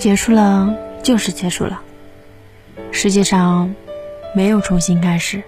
结束了，就是结束了，世界上没有重新开始。